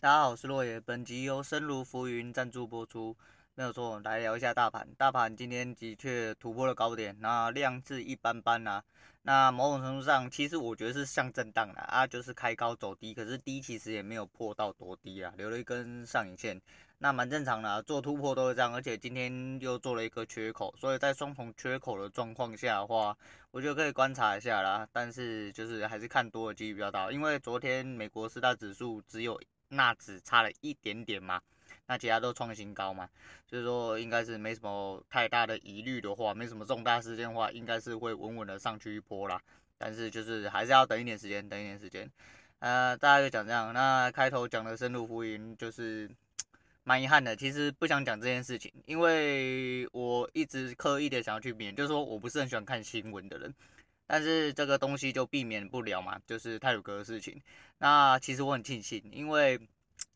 大家好，我是洛野。本集由深如浮云赞助播出，没有错。来聊一下大盘，大盘今天的确突破了高点，那量是一般般啦。那某种程度上，其实我觉得是像震荡啦，啊，就是开高走低，可是低其实也没有破到多低啊，留了一根上影线，那蛮正常的，做突破都是这样。而且今天又做了一个缺口，所以在双重缺口的状况下的话，我觉得可以观察一下啦。但是就是还是看多的几率比较大，因为昨天美国四大指数只有。纳指差了一点点嘛，那其他都创新高嘛，所以说应该是没什么太大的疑虑的话，没什么重大事件的话，应该是会稳稳的上去一波啦。但是就是还是要等一点时间，等一点时间。呃，大家就讲这样，那开头讲的深入浮云就是 蛮遗憾的，其实不想讲这件事情，因为我一直刻意的想要去免，就是说我不是很喜欢看新闻的人。但是这个东西就避免不了嘛，就是泰鲁阁的事情。那其实我很庆幸，因为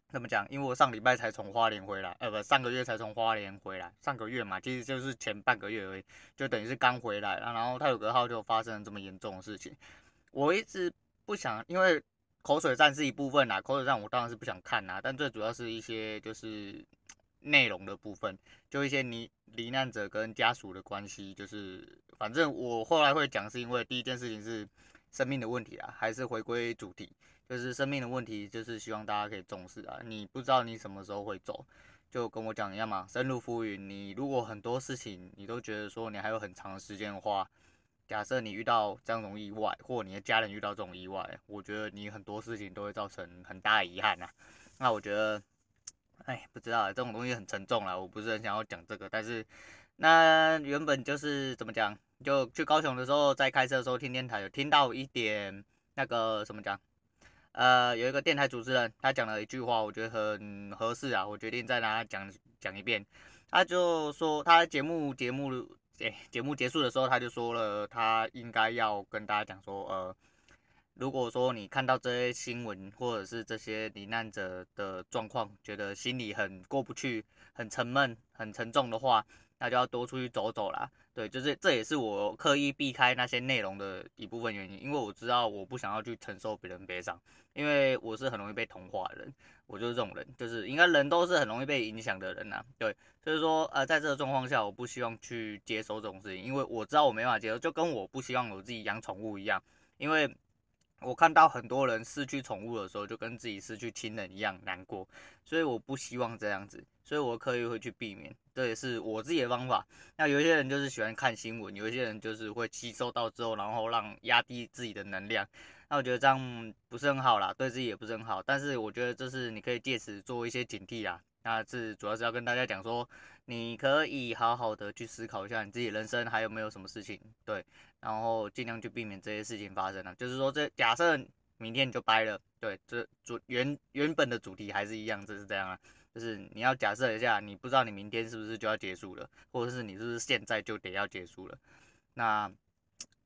怎么讲？因为我上礼拜才从花莲回来，呃，不，上个月才从花莲回来。上个月嘛，其实就是前半个月而已，就等于是刚回来。然后泰鲁阁号就发生了这么严重的事情。我一直不想，因为口水战是一部分啦，口水战我当然是不想看啦。但最主要是一些就是内容的部分，就一些你罹难者跟家属的关系，就是。反正我后来会讲，是因为第一件事情是生命的问题啊，还是回归主题，就是生命的问题，就是希望大家可以重视啊。你不知道你什么时候会走，就跟我讲一样嘛，深入浮云。你如果很多事情你都觉得说你还有很长时间的话，假设你遇到这样种意外，或你的家人遇到这种意外，我觉得你很多事情都会造成很大的遗憾呐。那我觉得，哎，不知道这种东西很沉重啦，我不是很想要讲这个，但是那原本就是怎么讲？就去高雄的时候，在开车的时候听电台，有听到一点那个什么讲，呃，有一个电台主持人，他讲了一句话，我觉得很合适啊，我决定再拿他讲讲一遍。他就说，他节目节目诶节目结束的时候，他就说了，他应该要跟大家讲说，呃，如果说你看到这些新闻或者是这些罹难者的状况，觉得心里很过不去、很沉闷、很沉重的话，那就要多出去走走啦。对，就是这也是我刻意避开那些内容的一部分原因，因为我知道我不想要去承受别人悲伤，因为我是很容易被同化的人，我就是这种人，就是应该人都是很容易被影响的人呐、啊。对，所以说呃，在这个状况下，我不希望去接受这种事情，因为我知道我没办法接受，就跟我不希望我自己养宠物一样，因为。我看到很多人失去宠物的时候，就跟自己失去亲人一样难过，所以我不希望这样子，所以我刻意会去避免，这也是我自己的方法。那有一些人就是喜欢看新闻，有一些人就是会吸收到之后，然后让压低自己的能量。那我觉得这样不是很好啦，对自己也不是很好。但是我觉得这是你可以借此做一些警惕啊。那是主要是要跟大家讲说，你可以好好的去思考一下你自己人生还有没有什么事情，对，然后尽量去避免这些事情发生啊。就是说，这假设明天你就掰了，对，这主原原本的主题还是一样，就是这样啊。就是你要假设一下，你不知道你明天是不是就要结束了，或者是你是不是现在就得要结束了，那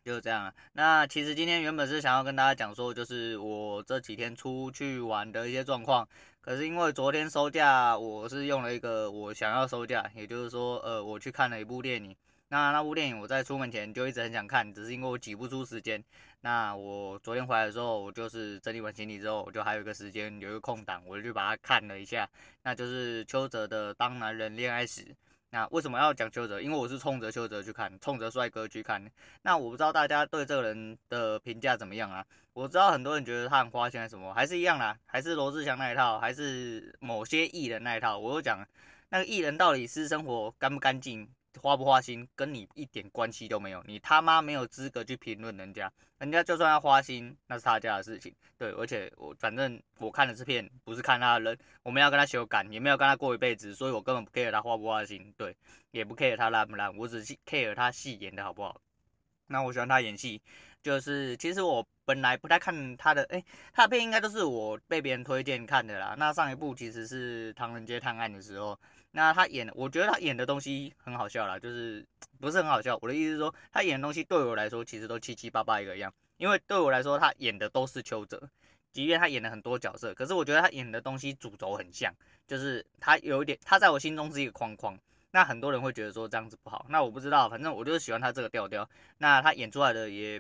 就是这样。那其实今天原本是想要跟大家讲说，就是我这几天出去玩的一些状况。可是因为昨天收假，我是用了一个我想要收假，也就是说，呃，我去看了一部电影。那那部电影我在出门前就一直很想看，只是因为我挤不出时间。那我昨天回来的时候，我就是整理完行李之后，我就还有一个时间，有一个空档，我就把它看了一下。那就是邱泽的《当男人恋爱时》。那为什么要讲邱泽？因为我是冲着邱泽去看，冲着帅哥去看。那我不知道大家对这个人的评价怎么样啊？我知道很多人觉得他很花心，什么，还是一样啦，还是罗志祥那一套，还是某些艺人那一套。我就讲，那个艺人到底私生活干不干净？花不花心，跟你一点关系都没有，你他妈没有资格去评论人家，人家就算要花心，那是他家的事情。对，而且我反正我看的这片，不是看他的人，我没有跟他修改，也没有跟他过一辈子，所以我根本不 care 他花不花心，对，也不 care 他烂不烂，我只是 care 他戏演的好不好。那我喜欢他演戏，就是其实我本来不太看他的，哎、他的片应该都是我被别人推荐看的啦。那上一部其实是《唐人街探案》的时候。那他演，我觉得他演的东西很好笑啦，就是不是很好笑。我的意思是说，他演的东西对我来说其实都七七八八一个样，因为对我来说，他演的都是邱泽，即便他演了很多角色，可是我觉得他演的东西主轴很像，就是他有一点，他在我心中是一个框框。那很多人会觉得说这样子不好，那我不知道，反正我就是喜欢他这个调调。那他演出来的也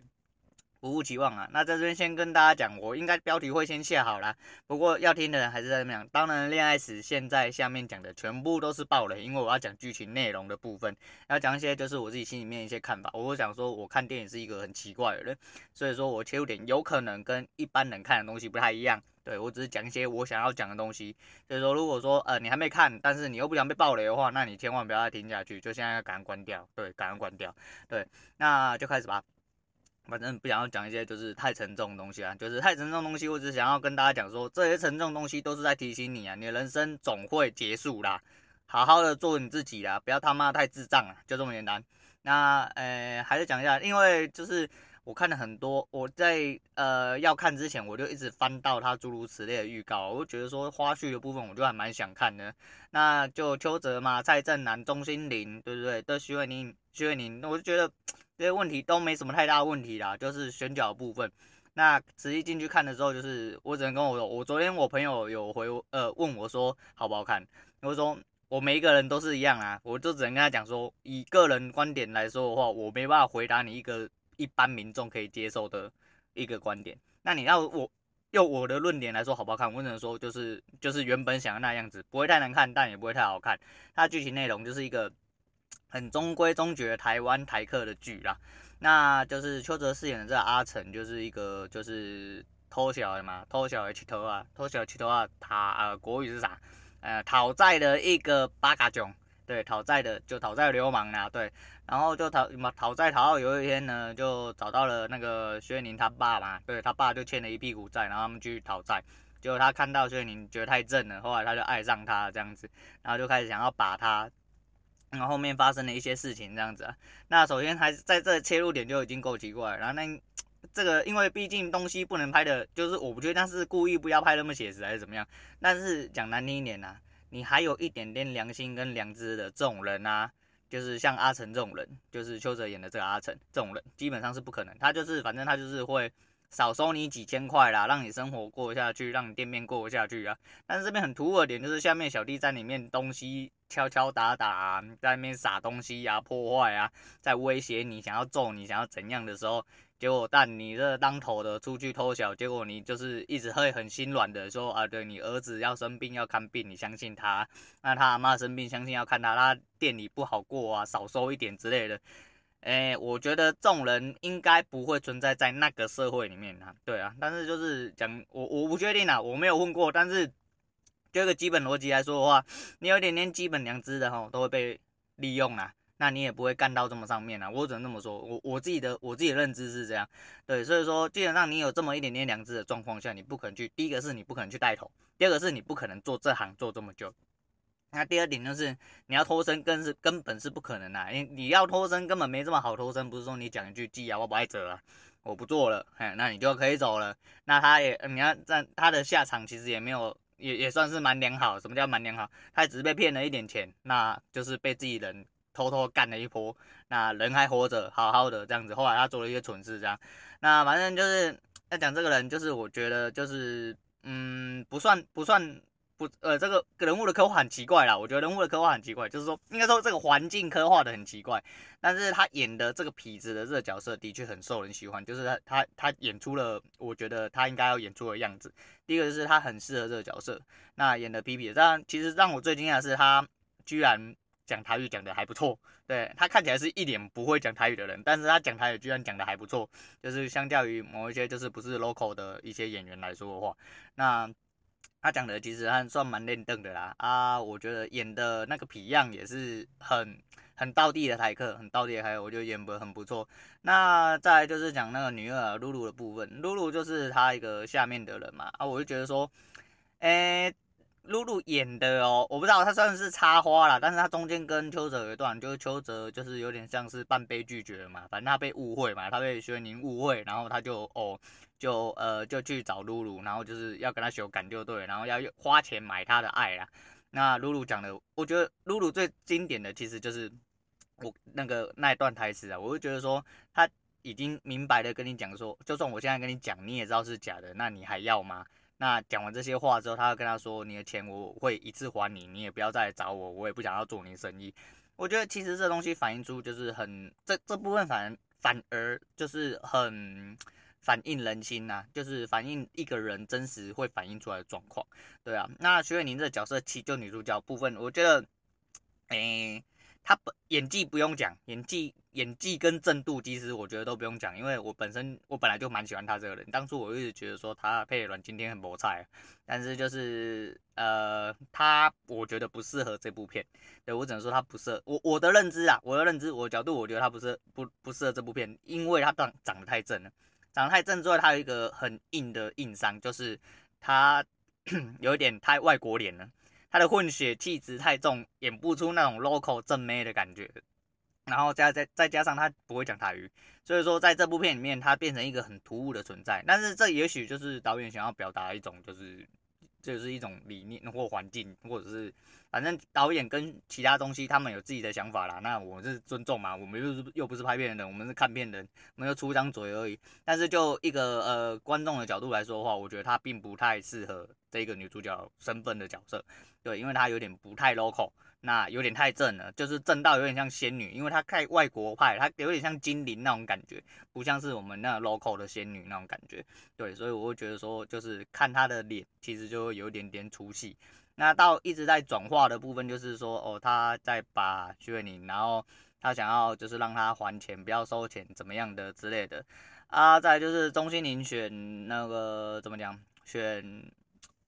不负期望啊，那在这边先跟大家讲，我应该标题会先下好啦。不过要听的人还是在这么讲。当然，恋爱史现在下面讲的全部都是爆雷，因为我要讲剧情内容的部分，要讲一些就是我自己心里面一些看法。我想说，我看电影是一个很奇怪的人，所以说我切入点有可能跟一般人看的东西不太一样。对，我只是讲一些我想要讲的东西。所以说，如果说呃你还没看，但是你又不想被爆雷的话，那你千万不要再听下去，就现在要赶快关掉。对，赶快关掉。对，那就开始吧。反正不想要讲一些就是太沉重的东西啊，就是太沉重的东西，我只想要跟大家讲说，这些沉重的东西都是在提醒你啊，你的人生总会结束啦，好好的做你自己啦，不要他妈太智障了，就这么简单。那呃，还是讲一下，因为就是我看了很多，我在呃要看之前，我就一直翻到他诸如此类的预告，我就觉得说花絮的部分，我就还蛮想看的。那就邱泽嘛，蔡正南、钟欣凌，对不对？都徐伟宁、徐伟宁，我就觉得。这些问题都没什么太大问题啦，就是选角部分。那实际进去看的时候，就是我只能跟我说，我昨天我朋友有回呃问我说好不好看，我说我每一个人都是一样啊，我就只能跟他讲说，以个人观点来说的话，我没办法回答你一个一般民众可以接受的一个观点。那你要我用我的论点来说好不好看，我只能说就是就是原本想的那样子，不会太难看，但也不会太好看。它剧情内容就是一个。很中规中矩的台湾台客的剧啦，那就是邱泽饰演的这个阿成，就是一个就是偷小的嘛，偷小的乞头啊，偷小的乞头啊，他呃国语是啥？呃讨债的一个八嘎囧，对，讨债的就讨债流氓啦，对，然后就讨嘛讨债讨到有一天呢，就找到了那个薛宁他爸嘛，对他爸就欠了一屁股债，然后他们去讨债，结果他看到薛宁觉得太正了，后来他就爱上他这样子，然后就开始想要把他。然后后面发生了一些事情，这样子啊。那首先还是在这切入点就已经够奇怪。然后那这个，因为毕竟东西不能拍的，就是我不觉得他是故意不要拍那么写实还是怎么样。但是讲难听一点呐，你还有一点点良心跟良知的这种人啊，就是像阿成这种人，就是邱泽演的这个阿成这种人，基本上是不可能。他就是反正他就是会。少收你几千块啦，让你生活过下去，让你店面过下去啊。但是这边很突兀的点就是下面小弟在里面东西敲敲打打，在那边撒东西呀、啊、破坏啊，在威胁你，想要揍你，想要怎样的时候，结果但你这当头的出去偷小，结果你就是一直会很心软的说啊，对你儿子要生病要看病，你相信他，那他阿嬷生病相信要看他，他店里不好过啊，少收一点之类的。哎、我觉得这种人应该不会存在在那个社会里面啊，对啊，但是就是讲我我不确定啊，我没有问过，但是就个基本逻辑来说的话，你有点点基本良知的哈，都会被利用啊，那你也不会干到这么上面啊，我只能这么说，我我自己的我自己的认知是这样，对，所以说基本上你有这么一点点良知的状况下，你不可能去，第一个是你不可能去带头，第二个是你不可能做这行做这么久。那第二点就是你要脱身，更是根本是不可能的、啊。你你要脱身，根本没这么好脱身。不是说你讲一句“鸡啊，我不爱折了，我不做了”，嘿，那你就可以走了。那他也，你要在他的下场其实也没有，也也算是蛮良好。什么叫蛮良好？他只是被骗了一点钱，那就是被自己人偷偷干了一波。那人还活着，好好的这样子。后来他做了一些蠢事，这样。那反正就是要讲这个人，就是我觉得就是，嗯，不算不算。不，呃，这个人物的刻画很奇怪啦。我觉得人物的刻画很奇怪，就是说，应该说这个环境刻画的很奇怪。但是他演的这个痞子的这个角色的确很受人喜欢，就是他他他演出了我觉得他应该要演出的样子。第一个就是他很适合这个角色，那演的痞痞。但其实让我最惊讶的是，他居然讲台语讲的还不错。对，他看起来是一脸不会讲台语的人，但是他讲台语居然讲的还不错，就是相较于某一些就是不是 local 的一些演员来说的话，那。他讲的其实还算蛮练邓的啦，啊，我觉得演的那个皮样也是很很道地的台客，很道地的台客，我觉得演得很不错。那再来就是讲那个女二露露的部分，露露就是他一个下面的人嘛，啊，我就觉得说，哎、露露演的哦，我不知道他算是插花啦，但是他中间跟邱泽有一段，就是邱泽就是有点像是半被拒绝嘛，反正他被误会嘛，他被薛宁误会，然后他就哦就呃就去找露露，然后就是要跟他修改就对，然后要花钱买他的爱啦。那露露讲的，我觉得露露最经典的其实就是我那个那一段台词啊，我就觉得说他已经明白的跟你讲说，就算我现在跟你讲，你也知道是假的，那你还要吗？那讲完这些话之后，他会跟他说：“你的钱我会一次还你，你也不要再来找我，我也不想要做你生意。”我觉得其实这东西反映出就是很这这部分反反而就是很反映人心呐、啊，就是反映一个人真实会反映出来的状况。对啊，那徐伟宁这个角色，其就女主角部分，我觉得，诶、欸。他本演技不用讲，演技演技跟正度其实我觉得都不用讲，因为我本身我本来就蛮喜欢他这个人。当初我一直觉得说他配阮经天很魔菜，但是就是呃他我觉得不适合这部片，对，我只能说他不适合我我的认知啊，我的认知我角度我觉得他不适不不适合这部片，因为他长长得太正了，长得太正之外，他有一个很硬的硬伤，就是他 有一点太外国脸了。他的混血气质太重，演不出那种 local 正妹的感觉，然后再再再加上他不会讲台语，所以说在这部片里面他变成一个很突兀的存在。但是这也许就是导演想要表达一种就是就是一种理念或环境，或者是反正导演跟其他东西他们有自己的想法啦。那我是尊重嘛，我们又是又不是拍片人，我们是看片人，我们就出一张嘴而已。但是就一个呃观众的角度来说的话，我觉得他并不太适合这个女主角身份的角色。对，因为她有点不太 local，那有点太正了，就是正到有点像仙女，因为她太外国派，她有点像精灵那种感觉，不像是我们那 local 的仙女那种感觉。对，所以我会觉得说，就是看她的脸，其实就会有一点点出戏。那到一直在转化的部分，就是说，哦，她在把徐伟宁，然后她想要就是让她还钱，不要收钱，怎么样的之类的。啊，再就是钟欣凌选那个怎么讲，选。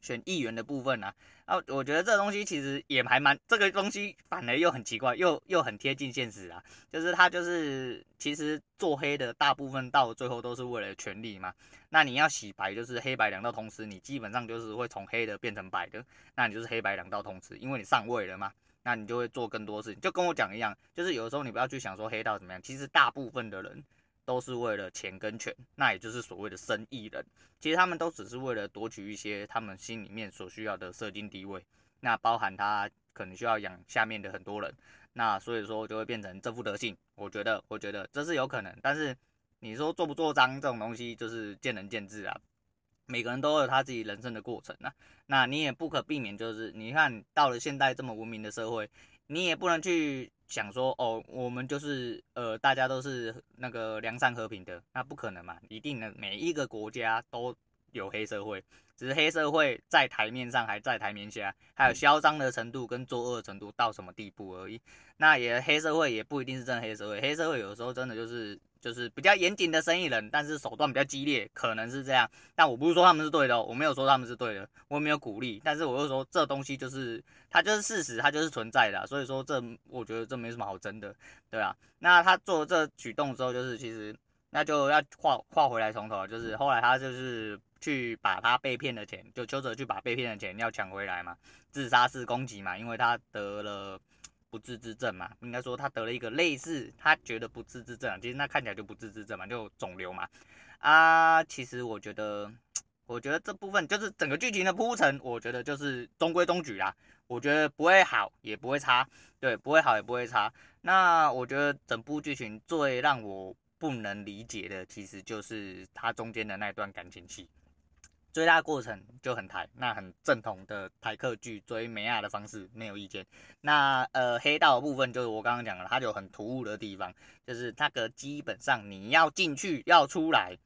选议员的部分啊，啊，我觉得这东西其实也还蛮，这个东西反而又很奇怪，又又很贴近现实啊。就是他就是其实做黑的大部分到最后都是为了权力嘛。那你要洗白，就是黑白两道通吃，你基本上就是会从黑的变成白的，那你就是黑白两道通吃，因为你上位了嘛，那你就会做更多事情。就跟我讲一样，就是有的时候你不要去想说黑道怎么样，其实大部分的人。都是为了钱跟权，那也就是所谓的生意人。其实他们都只是为了夺取一些他们心里面所需要的社经地位，那包含他可能需要养下面的很多人，那所以说就会变成这副德性。我觉得，我觉得这是有可能，但是你说做不做脏这种东西，就是见仁见智啊。每个人都有他自己人生的过程啊，那你也不可避免，就是你看到了现代这么文明的社会，你也不能去。想说哦，我们就是呃，大家都是那个良善和平的，那不可能嘛，一定的，每一个国家都有黑社会，只是黑社会在台面上还在台面下，还有嚣张的程度跟作恶程度到什么地步而已。那也黑社会也不一定是真的黑社会，黑社会有时候真的就是。就是比较严谨的生意人，但是手段比较激烈，可能是这样。但我不是说他们是对的，我没有说他们是对的，我也没有鼓励。但是我又说这东西就是它就是事实，它就是存在的。所以说这我觉得这没什么好争的，对啊。那他做这举动之后，就是其实那就要画画回来从头，就是后来他就是去把他被骗的钱，就邱泽去把被骗的钱要抢回来嘛，自杀式攻击嘛，因为他得了。不治之症嘛，应该说他得了一个类似，他觉得不治之症，其实那看起来就不治之症嘛，就肿瘤嘛。啊，其实我觉得，我觉得这部分就是整个剧情的铺陈，我觉得就是中规中矩啦。我觉得不会好，也不会差，对，不会好也不会差。那我觉得整部剧情最让我不能理解的，其实就是他中间的那段感情戏。追他过程就很台，那很正统的台客剧追美亚的方式没有意见。那呃黑道的部分就是我刚刚讲了，它就很突兀的地方，就是那个基本上你要进去要出来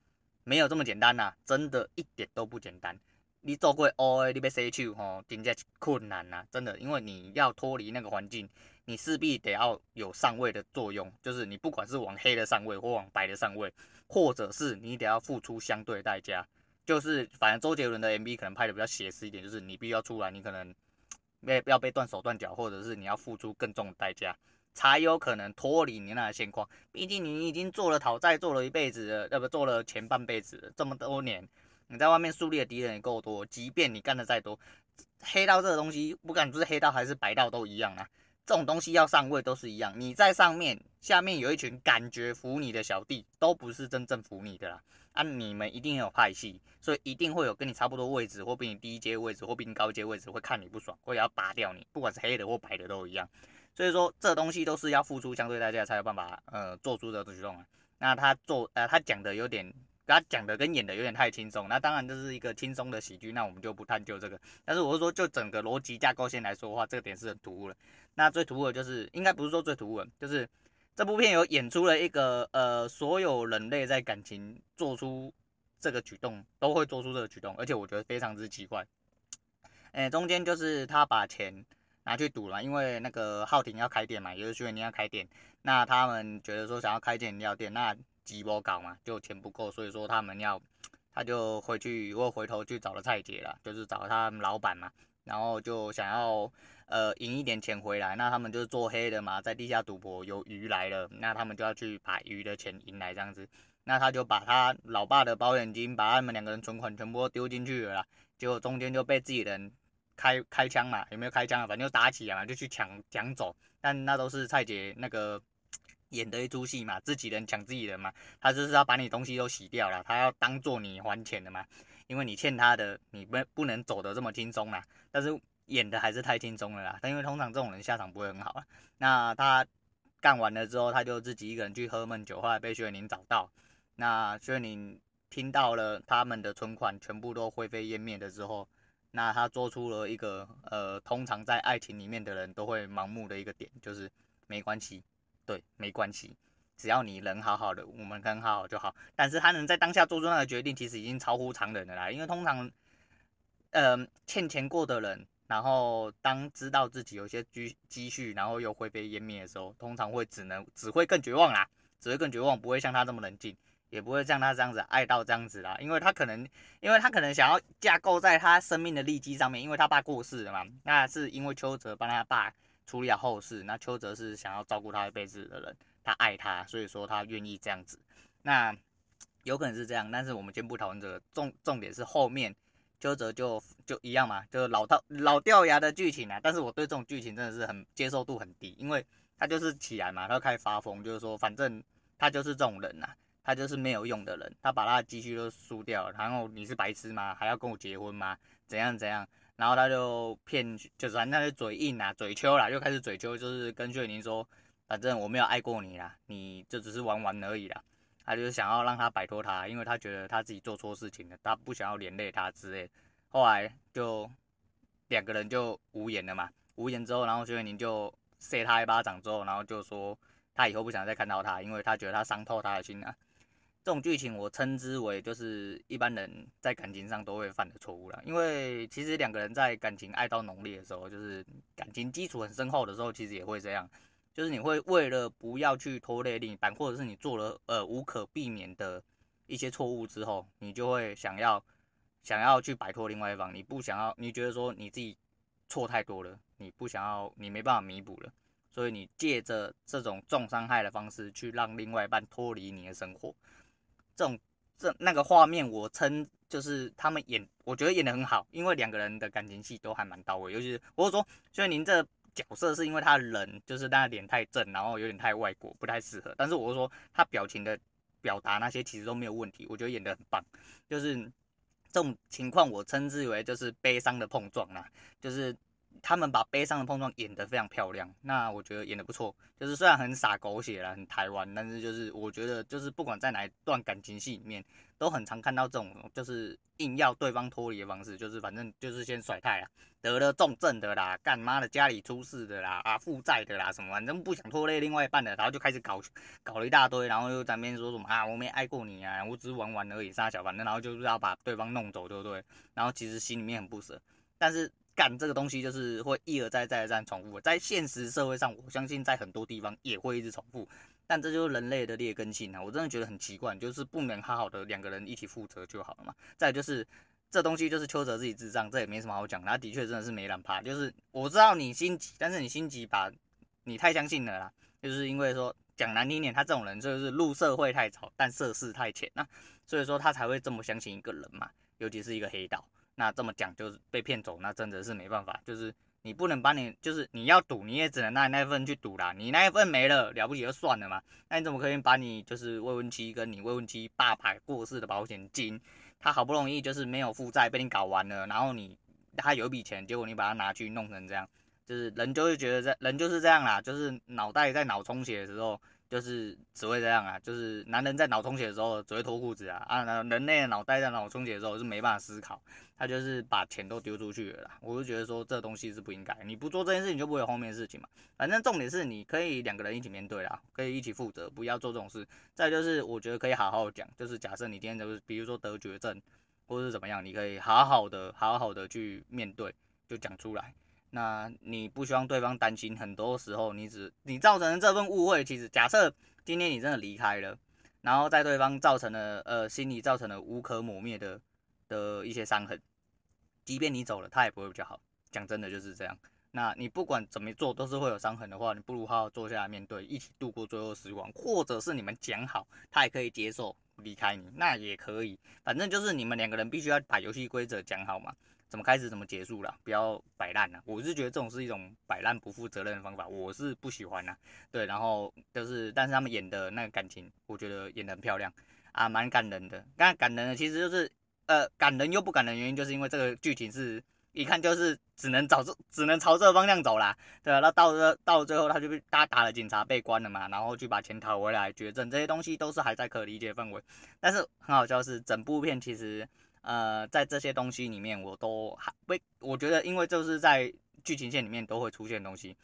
没有这么简单呐、真的一点都不简单。你做过 O A，你被 C 去吼，真的困难呐、真的，因为你要脱离那个环境，你势必得要有上位的作用，就是你不管是往黑的上位或往白的上位，或者是你得要付出相对代价。就是，反正周杰伦的 MV 可能拍的比较写实一点，就是你必须要出来，你可能被要被断手断脚，或者是你要付出更重的代价，才有可能脱离你那个现况。毕竟你已经做了讨债，做了一辈子了，要不做了前半辈子，这么多年，你在外面树立的敌人也够多，即便你干的再多，黑道这个东西，不管不是黑道还是白道都一样啊。这种东西要上位都是一样，你在上面，下面有一群感觉服你的小弟，都不是真正服你的啦。啊，你们一定有派系，所以一定会有跟你差不多位置，或比你低阶位置，或比你高阶位置，会看你不爽，或者要拔掉你，不管是黑的或白的都一样。所以说，这东西都是要付出相对代价才有办法，呃，做出的举动啊。那他做，呃，他讲的有点。他讲的跟演的有点太轻松，那当然这是一个轻松的喜剧，那我们就不探究这个。但是我是说，就整个逻辑架构线来说的话，这个点是很突兀的。那最突兀的就是，应该不是说最突兀的，就是这部片有演出了一个呃，所有人类在感情做出这个举动，都会做出这个举动，而且我觉得非常之奇怪。哎，中间就是他把钱拿去赌了，因为那个浩廷要开店嘛，也就是薛元宁要开店，那他们觉得说想要开间饮料店，那急不搞嘛，就钱不够，所以说他们要，他就回去又回头去找了蔡姐了，就是找他们老板嘛，然后就想要呃赢一点钱回来，那他们就是做黑的嘛，在地下赌博有鱼来了，那他们就要去把鱼的钱赢来这样子，那他就把他老爸的保险金，把他们两个人存款全部都丢进去了啦，结果中间就被自己人。开开枪嘛，有没有开枪啊？反正就打起来嘛，就去抢抢走。但那都是蔡姐那个 演的一出戏嘛，自己人抢自己人嘛。他就是要把你东西都洗掉了，他要当做你还钱的嘛。因为你欠他的，你不不能走得这么轻松啦。但是演的还是太轻松了啦。但因为通常这种人下场不会很好啊。那他干完了之后，他就自己一个人去喝闷酒，后来被薛宁找到。那薛宁听到了他们的存款全部都灰飞烟灭的之后。那他做出了一个呃，通常在爱情里面的人都会盲目的一个点，就是没关系，对，没关系，只要你人好好的，我们很好好就好。但是他能在当下做出那个决定，其实已经超乎常人了啦。因为通常，呃，欠钱过的人，然后当知道自己有些积积蓄，然后又灰飞烟灭的时候，通常会只能只会更绝望啦，只会更绝望，不会像他这么冷静。也不会像他这样子爱到这样子啦，因为他可能，因为他可能想要架构在他生命的利基上面，因为他爸过世了嘛，那是因为邱泽帮他爸处理好后事，那邱泽是想要照顾他一辈子的人，他爱他，所以说他愿意这样子，那有可能是这样，但是我们先不讨论这个，重重点是后面邱泽就就一样嘛，就老套老掉牙的剧情啊，但是我对这种剧情真的是很接受度很低，因为他就是起来嘛，他开始发疯，就是说反正他就是这种人呐、啊。他就是没有用的人，他把他的积蓄都输掉了，然后你是白痴吗？还要跟我结婚吗？怎样怎样？然后他就骗，就是反正嘴硬啊，嘴秋啦，又开始嘴秋，就是跟薛宁说，反正我没有爱过你啦，你就只是玩玩而已啦。他就是想要让他摆脱他，因为他觉得他自己做错事情了，他不想要连累他之类。后来就两个人就无言了嘛，无言之后，然后薛宁就扇他一巴掌之后，然后就说他以后不想再看到他，因为他觉得他伤透他的心啊。这种剧情我称之为就是一般人在感情上都会犯的错误了，因为其实两个人在感情爱到浓烈的时候，就是感情基础很深厚的时候，其实也会这样，就是你会为了不要去拖累另一半，或者是你做了呃无可避免的一些错误之后，你就会想要想要去摆脱另外一方，你不想要，你觉得说你自己错太多了，你不想要，你没办法弥补了，所以你借着这种重伤害的方式去让另外一半脱离你的生活。这种这那个画面，我称就是他们演，我觉得演得很好，因为两个人的感情戏都还蛮到位。尤其是我说，所以您这角色是因为他人就是那脸太正，然后有点太外国，不太适合。但是我是说他表情的表达那些其实都没有问题，我觉得演的很棒。就是这种情况，我称之为就是悲伤的碰撞啦，就是。他们把悲伤的碰撞演得非常漂亮，那我觉得演得不错。就是虽然很洒狗血啦，很台湾，但是就是我觉得就是不管在哪一段感情戏里面，都很常看到这种就是硬要对方脱离的方式，就是反正就是先甩态啦，得了重症的啦，干妈的家里出事的啦，啊负债的啦什么，反正不想拖累另外一半的，然后就开始搞搞了一大堆，然后又在那边说什么啊我没爱过你啊，我只是玩玩而已，杀小反正然后就是要把对方弄走，对不对？然后其实心里面很不舍，但是。干这个东西就是会一而再再而三重复，在现实社会上，我相信在很多地方也会一直重复，但这就是人类的劣根性啊！我真的觉得很奇怪，就是不能好好的两个人一起负责就好了嘛。再就是这东西就是邱泽自己智障，这也没什么好讲，他的确真的是没人怕。就是我知道你心急，但是你心急把你太相信了啦，就是因为说讲难听点，他这种人就是入社会太早，但涉世太浅，那所以说他才会这么相信一个人嘛，尤其是一个黑道。那这么讲就是被骗走，那真的是没办法。就是你不能把你，就是你要赌，你也只能拿那一份去赌啦。你那一份没了，了不起就算了嘛。那你怎么可以把你就是未婚妻跟你未婚妻爸爸过世的保险金，他好不容易就是没有负债被你搞完了，然后你他有一笔钱，结果你把它拿去弄成这样，就是人就会觉得这人就是这样啦，就是脑袋在脑充血的时候。就是只会这样啊，就是男人在脑充血的时候只会脱裤子啊啊，人类的脑袋在脑充血的时候是没办法思考，他就是把钱都丢出去了啦。我就觉得说这东西是不应该，你不做这件事情就不会有后面的事情嘛。反正重点是你可以两个人一起面对啦，可以一起负责，不要做这种事。再就是我觉得可以好好讲，就是假设你今天就是比如说得绝症或者是怎么样，你可以好好的好好的去面对，就讲出来。那你不希望对方担心，很多时候你只你造成的这份误会，其实假设今天你真的离开了，然后在对方造成了呃心里造成了无可磨灭的的一些伤痕，即便你走了，他也不会比较好。讲真的就是这样。那你不管怎么做都是会有伤痕的话，你不如好好坐下来面对，一起度过最后时光，或者是你们讲好，他也可以接受离开你，那也可以。反正就是你们两个人必须要把游戏规则讲好嘛。怎么开始怎么结束了，不要摆烂了。我是觉得这种是一种摆烂不负责任的方法，我是不喜欢呐。对，然后就是，但是他们演的那个感情，我觉得演得很漂亮啊，蛮感人的。刚感人的其实就是，呃，感人又不感人原因，就是因为这个剧情是一看就是只能找这，只能朝这个方向走啦。对，那到了到最后，他就被他打了警察，被关了嘛，然后去把钱讨回来，绝症这些东西都是还在可理解范围。但是很好笑是，整部片其实。呃，在这些东西里面，我都还不，我觉得，因为就是在剧情线里面都会出现东西，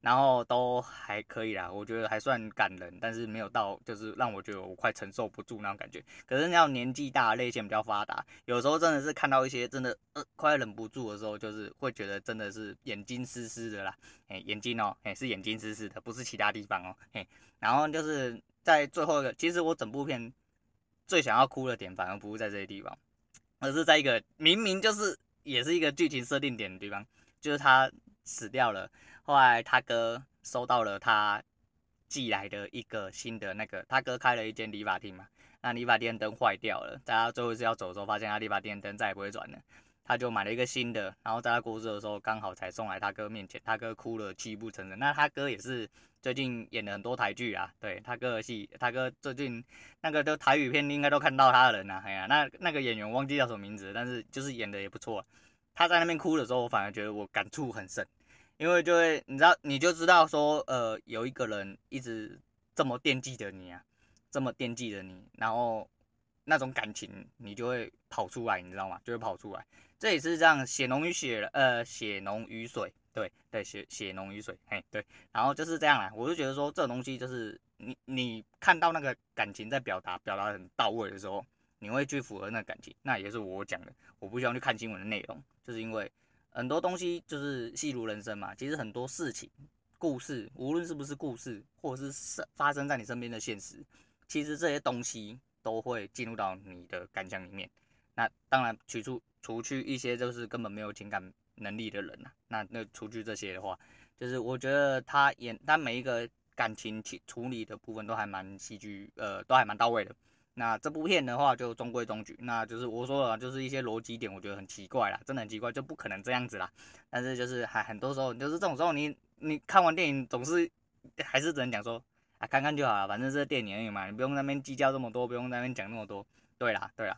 然后都还可以啦，我觉得还算感人，但是没有到就是让我觉得我快承受不住那种感觉。可是你要年纪大，泪腺比较发达，有时候真的是看到一些真的呃快忍不住的时候，就是会觉得真的是眼睛湿湿的啦，哎，眼睛哦，哎是眼睛湿湿的，不是其他地方哦，嘿，然后就是在最后一个，其实我整部片最想要哭的点，反而不是在这些地方。而是在一个明明就是也是一个剧情设定点的地方，就是他死掉了，后来他哥收到了他寄来的一个新的那个，他哥开了一间理发厅嘛，那理发店灯坏掉了，在他最后是要走的时候，发现他理发店灯再也不会转了。他就买了一个新的，然后在他过世的时候刚好才送来他哥面前，他哥哭了泣不成声。那他哥也是最近演了很多台剧啊，对他哥的戏，他哥最近那个都台语片应该都看到他的人呐，哎呀，那那个演员忘记叫什么名字，但是就是演的也不错。他在那边哭的时候，我反而觉得我感触很深，因为就会你知道你就知道说，呃，有一个人一直这么惦记着你啊，这么惦记着你，然后那种感情你就会跑出来，你知道吗？就会跑出来。这也是这样，血浓于血，呃，血浓于水，对对，血血浓于水，嘿，对，然后就是这样啦。我就觉得说，这种东西就是你你看到那个感情在表达，表达很到位的时候，你会去符合那个感情。那也是我讲的，我不希望去看新闻的内容，就是因为很多东西就是戏如人生嘛。其实很多事情、故事，无论是不是故事，或者是发生在你身边的现实，其实这些东西都会进入到你的感想里面。那当然取出。除去一些就是根本没有情感能力的人呐、啊，那那除去这些的话，就是我觉得他演他每一个感情处理的部分都还蛮戏剧，呃，都还蛮到位的。那这部片的话就中规中矩，那就是我说了，就是一些逻辑点我觉得很奇怪啦，真的很奇怪，就不可能这样子啦。但是就是还很多时候就是这种时候你你看完电影总是还是只能讲说啊看看就好了，反正是电影而已嘛，你不用那边计较这么多，不用那边讲那么多。对啦，对啦。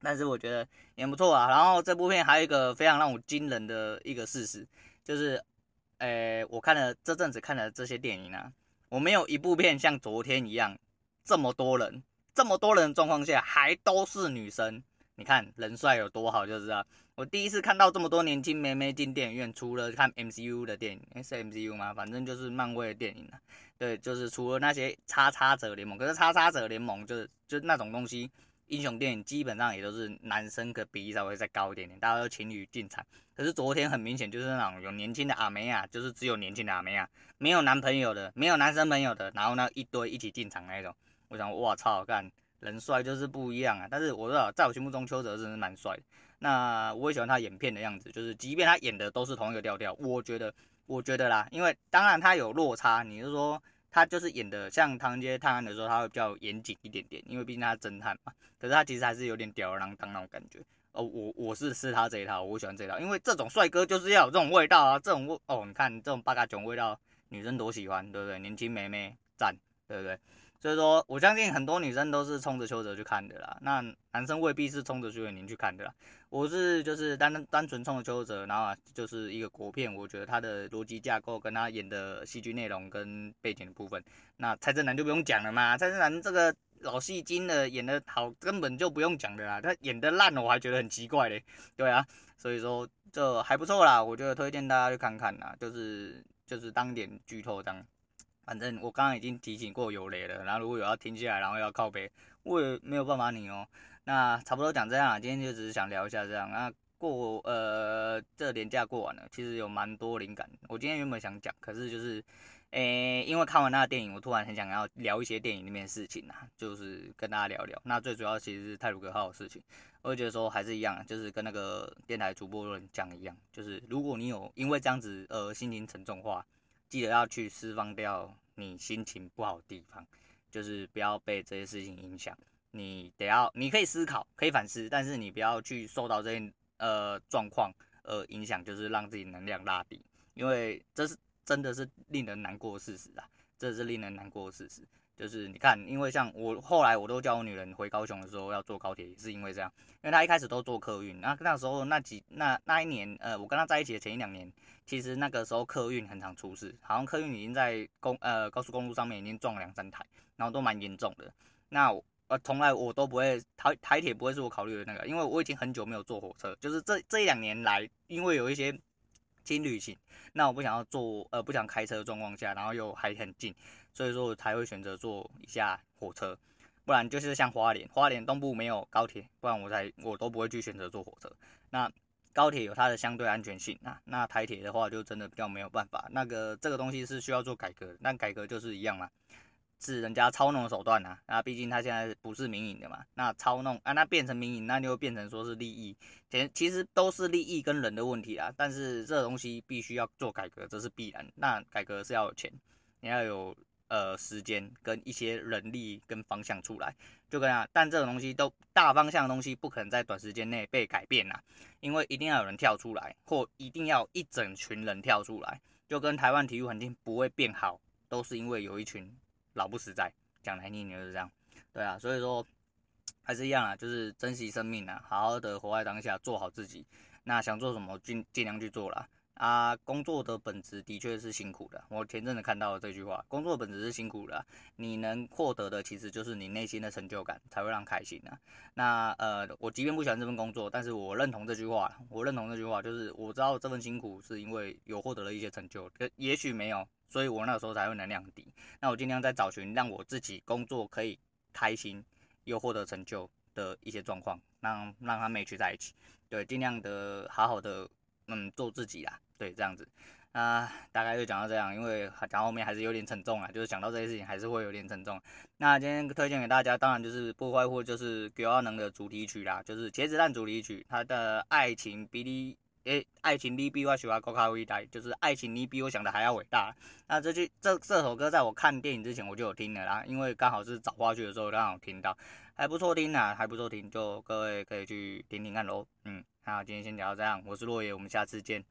但是我觉得也不错啊。然后这部片还有一个非常让我惊人的一个事实，就是，呃，我看了这阵子看了这些电影啊，我没有一部片像昨天一样这么多人，这么多人的状况下还都是女生。你看人帅有多好就知道。我第一次看到这么多年轻妹妹进电影院，除了看 MCU 的电影，诶，是 MCU 吗？反正就是漫威的电影啊。对，就是除了那些叉叉者联盟，可是叉叉者联盟就是就那种东西。英雄电影基本上也都是男生的比例稍微再高一点点，大家都情侣进场。可是昨天很明显就是那种有年轻的阿梅亚，就是只有年轻的阿梅亚，没有男朋友的，没有男生朋友的，然后呢一堆一起进场那种。我想，哇操，干人帅就是不一样啊！但是我知道，在我心目中邱泽真是蛮帅的。那我也喜欢他演片的样子，就是即便他演的都是同一个调调，我觉得，我觉得啦，因为当然他有落差，你是说？他就是演的像《唐人街探案》的时候，他会比较严谨一点点，因为毕竟他是侦探嘛。可是他其实还是有点吊儿郎当那种感觉。哦，我我是吃他这一套，我喜欢这一套，因为这种帅哥就是要有这种味道啊，这种味哦，你看这种八嘎囧味道，女生多喜欢，对不对？年轻美眉赞，对不对？所以说我相信很多女生都是冲着邱泽去看的啦，那男生未必是冲着徐伟宁去看的啦。我是就是单单纯冲着邱泽，然后就是一个国片，我觉得他的逻辑架构跟他演的戏剧内容跟背景的部分，那蔡正南就不用讲了嘛，蔡正南这个老戏精的演的好，根本就不用讲的啦，他演的烂我还觉得很奇怪嘞，对啊，所以说这还不错啦，我觉得推荐大家去看看啦，就是就是当点剧透这样。反正我刚刚已经提醒过有雷了，然后如果有要停下来，然后要靠北，我也没有办法你哦。那差不多讲这样，今天就只是想聊一下这样。那过呃这年假过完了，其实有蛮多灵感。我今天原本想讲，可是就是，诶、因为看完那个电影，我突然很想要聊一些电影里面的事情啊，就是跟大家聊聊。那最主要其实是泰鲁格号的事情，我会觉得说还是一样，就是跟那个电台主播人讲一样，就是如果你有因为这样子呃心情沉重的话。记得要去释放掉你心情不好的地方，就是不要被这些事情影响。你得要，你可以思考，可以反思，但是你不要去受到这些呃状况呃影响，就是让自己能量拉低，因为这是真的是令人难过的事实啊，这是令人难过的事实。就是你看，因为像我后来我都叫我女人回高雄的时候要坐高铁，也是因为这样，因为她一开始都坐客运，那那时候那几那那一年，呃，我跟她在一起的前一两年，其实那个时候客运很常出事，好像客运已经在公呃高速公路上面已经撞了两三台，然后都蛮严重的。那呃从来我都不会台台铁不会是我考虑的那个，因为我已经很久没有坐火车，就是这这一两年来，因为有一些轻旅行，那我不想要坐呃不想开车的状况下，然后又还很近。所以说我才会选择坐一下火车，不然就是像花莲，花莲东部没有高铁，不然我才我都不会去选择坐火车。那高铁有它的相对安全性啊，那台铁的话就真的比较没有办法。那个这个东西是需要做改革，但改革就是一样嘛，是人家操弄的手段呐。那毕竟它现在不是民营的嘛，那操弄啊，那变成民营，那就变成说是利益，其其实都是利益跟人的问题啊。但是这东西必须要做改革，这是必然。那改革是要有钱，你要有。呃，时间跟一些人力跟方向出来，就跟啊，但这种东西都大方向的东西不可能在短时间内被改变呐，因为一定要有人跳出来，或一定要一整群人跳出来，就跟台湾体育环境不会变好，都是因为有一群老不死在，讲来听点就是这样，对啊，所以说还是一样啊，就是珍惜生命啊，好好的活在当下，做好自己，那想做什么尽尽量去做啦。啊，工作的本质的确是辛苦的。我前阵子看到了这句话，工作本质是辛苦的。你能获得的其实就是你内心的成就感，才会让开心啊。那呃，我即便不喜欢这份工作，但是我认同这句话。我认同这句话，就是我知道这份辛苦是因为有获得了一些成就，也许没有，所以我那时候才会能量低。那我尽量在找寻让我自己工作可以开心又获得成就的一些状况，让让它 match 在一起。对，尽量的好好的嗯做自己啦。对，这样子，啊、大概就讲到这样，因为讲后面还是有点沉重啊，就是想到这些事情还是会有点沉重。那今天推荐给大家，当然就是不外乎就是《九二能》的主题曲啦，就是《茄子蛋》主题曲，它的爱情比你，诶，爱情你比我想的更加伟大，就是爱情你比我想的还要伟大。那这句这这首歌在我看电影之前我就有听了啦，因为刚好是找花絮的时候刚好听到，还不错听啊，还不错听，就各位可以去听听看喽。嗯，好今天先聊到这样，我是落叶，我们下次见。